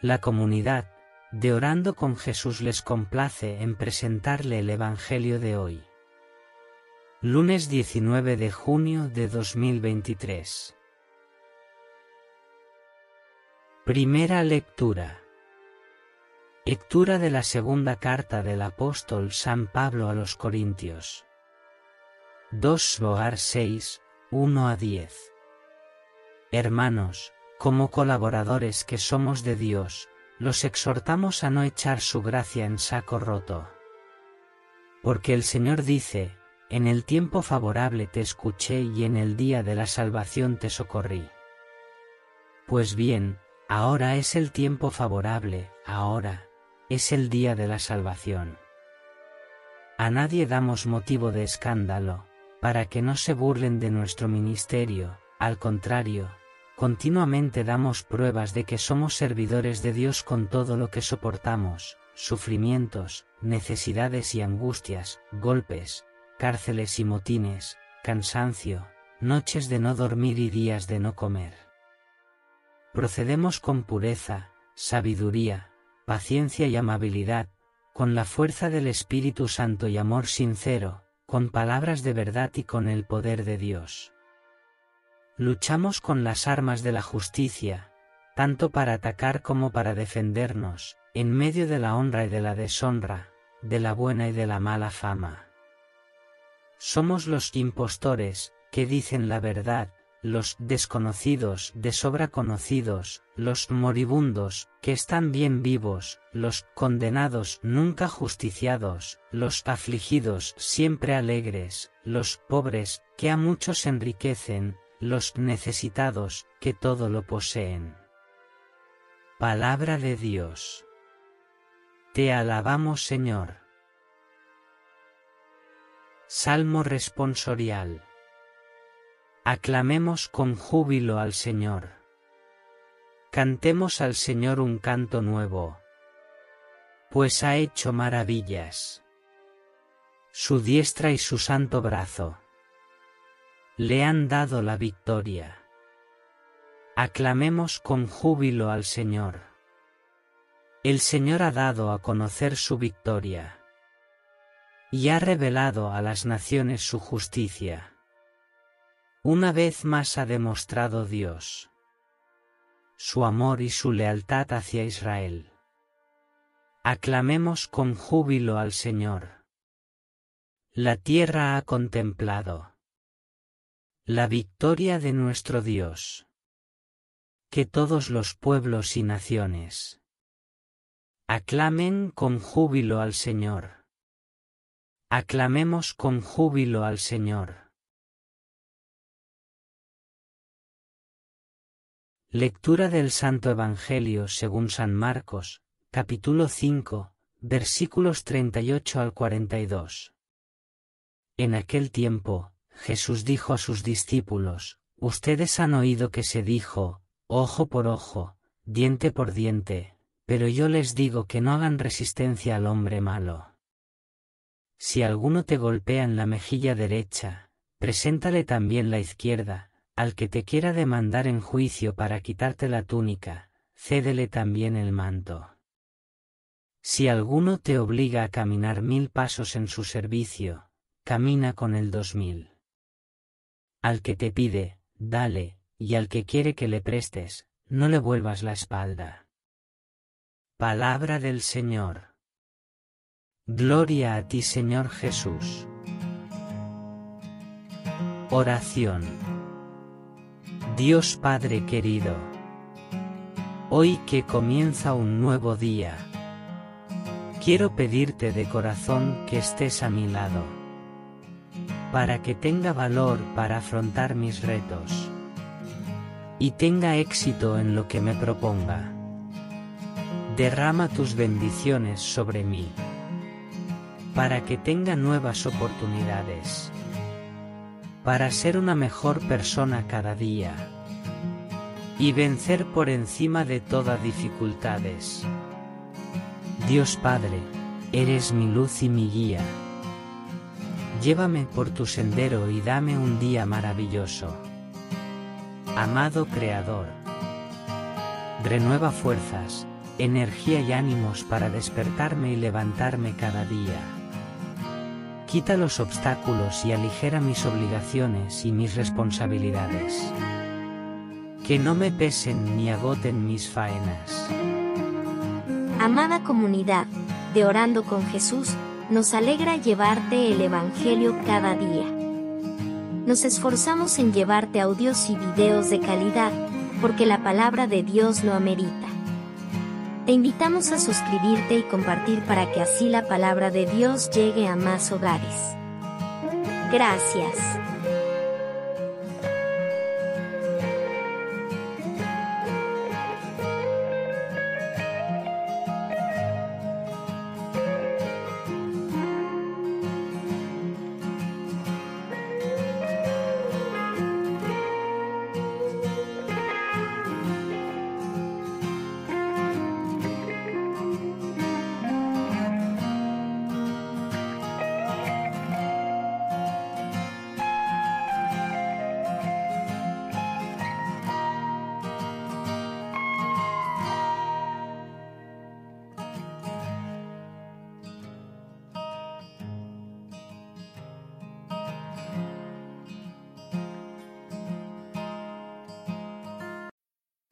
La comunidad de Orando con Jesús les complace en presentarle el Evangelio de hoy. Lunes 19 de junio de 2023. Primera lectura. Lectura de la segunda carta del apóstol San Pablo a los Corintios. 2 Boar 6, 1 a 10. Hermanos, como colaboradores que somos de Dios, los exhortamos a no echar su gracia en saco roto. Porque el Señor dice, en el tiempo favorable te escuché y en el día de la salvación te socorrí. Pues bien, ahora es el tiempo favorable, ahora, es el día de la salvación. A nadie damos motivo de escándalo, para que no se burlen de nuestro ministerio, al contrario, Continuamente damos pruebas de que somos servidores de Dios con todo lo que soportamos, sufrimientos, necesidades y angustias, golpes, cárceles y motines, cansancio, noches de no dormir y días de no comer. Procedemos con pureza, sabiduría, paciencia y amabilidad, con la fuerza del Espíritu Santo y amor sincero, con palabras de verdad y con el poder de Dios. Luchamos con las armas de la justicia, tanto para atacar como para defendernos, en medio de la honra y de la deshonra, de la buena y de la mala fama. Somos los impostores, que dicen la verdad, los desconocidos de sobra conocidos, los moribundos, que están bien vivos, los condenados nunca justiciados, los afligidos siempre alegres, los pobres, que a muchos enriquecen, los necesitados, que todo lo poseen. Palabra de Dios. Te alabamos Señor. Salmo responsorial. Aclamemos con júbilo al Señor. Cantemos al Señor un canto nuevo. Pues ha hecho maravillas. Su diestra y su santo brazo le han dado la victoria. Aclamemos con júbilo al Señor. El Señor ha dado a conocer su victoria. Y ha revelado a las naciones su justicia. Una vez más ha demostrado Dios su amor y su lealtad hacia Israel. Aclamemos con júbilo al Señor. La tierra ha contemplado la victoria de nuestro Dios. Que todos los pueblos y naciones aclamen con júbilo al Señor. Aclamemos con júbilo al Señor. Lectura del Santo Evangelio según San Marcos, capítulo 5, versículos 38 al 42. En aquel tiempo, Jesús dijo a sus discípulos, Ustedes han oído que se dijo, ojo por ojo, diente por diente, pero yo les digo que no hagan resistencia al hombre malo. Si alguno te golpea en la mejilla derecha, preséntale también la izquierda, al que te quiera demandar en juicio para quitarte la túnica, cédele también el manto. Si alguno te obliga a caminar mil pasos en su servicio, camina con el dos mil. Al que te pide, dale, y al que quiere que le prestes, no le vuelvas la espalda. Palabra del Señor. Gloria a ti Señor Jesús. Oración. Dios Padre querido. Hoy que comienza un nuevo día. Quiero pedirte de corazón que estés a mi lado. Para que tenga valor para afrontar mis retos. Y tenga éxito en lo que me proponga. Derrama tus bendiciones sobre mí. Para que tenga nuevas oportunidades. Para ser una mejor persona cada día. Y vencer por encima de todas dificultades. Dios Padre, eres mi luz y mi guía. Llévame por tu sendero y dame un día maravilloso. Amado Creador, renueva fuerzas, energía y ánimos para despertarme y levantarme cada día. Quita los obstáculos y aligera mis obligaciones y mis responsabilidades. Que no me pesen ni agoten mis faenas. Amada comunidad de Orando con Jesús, nos alegra llevarte el Evangelio cada día. Nos esforzamos en llevarte audios y videos de calidad, porque la palabra de Dios lo amerita. Te invitamos a suscribirte y compartir para que así la palabra de Dios llegue a más hogares. Gracias.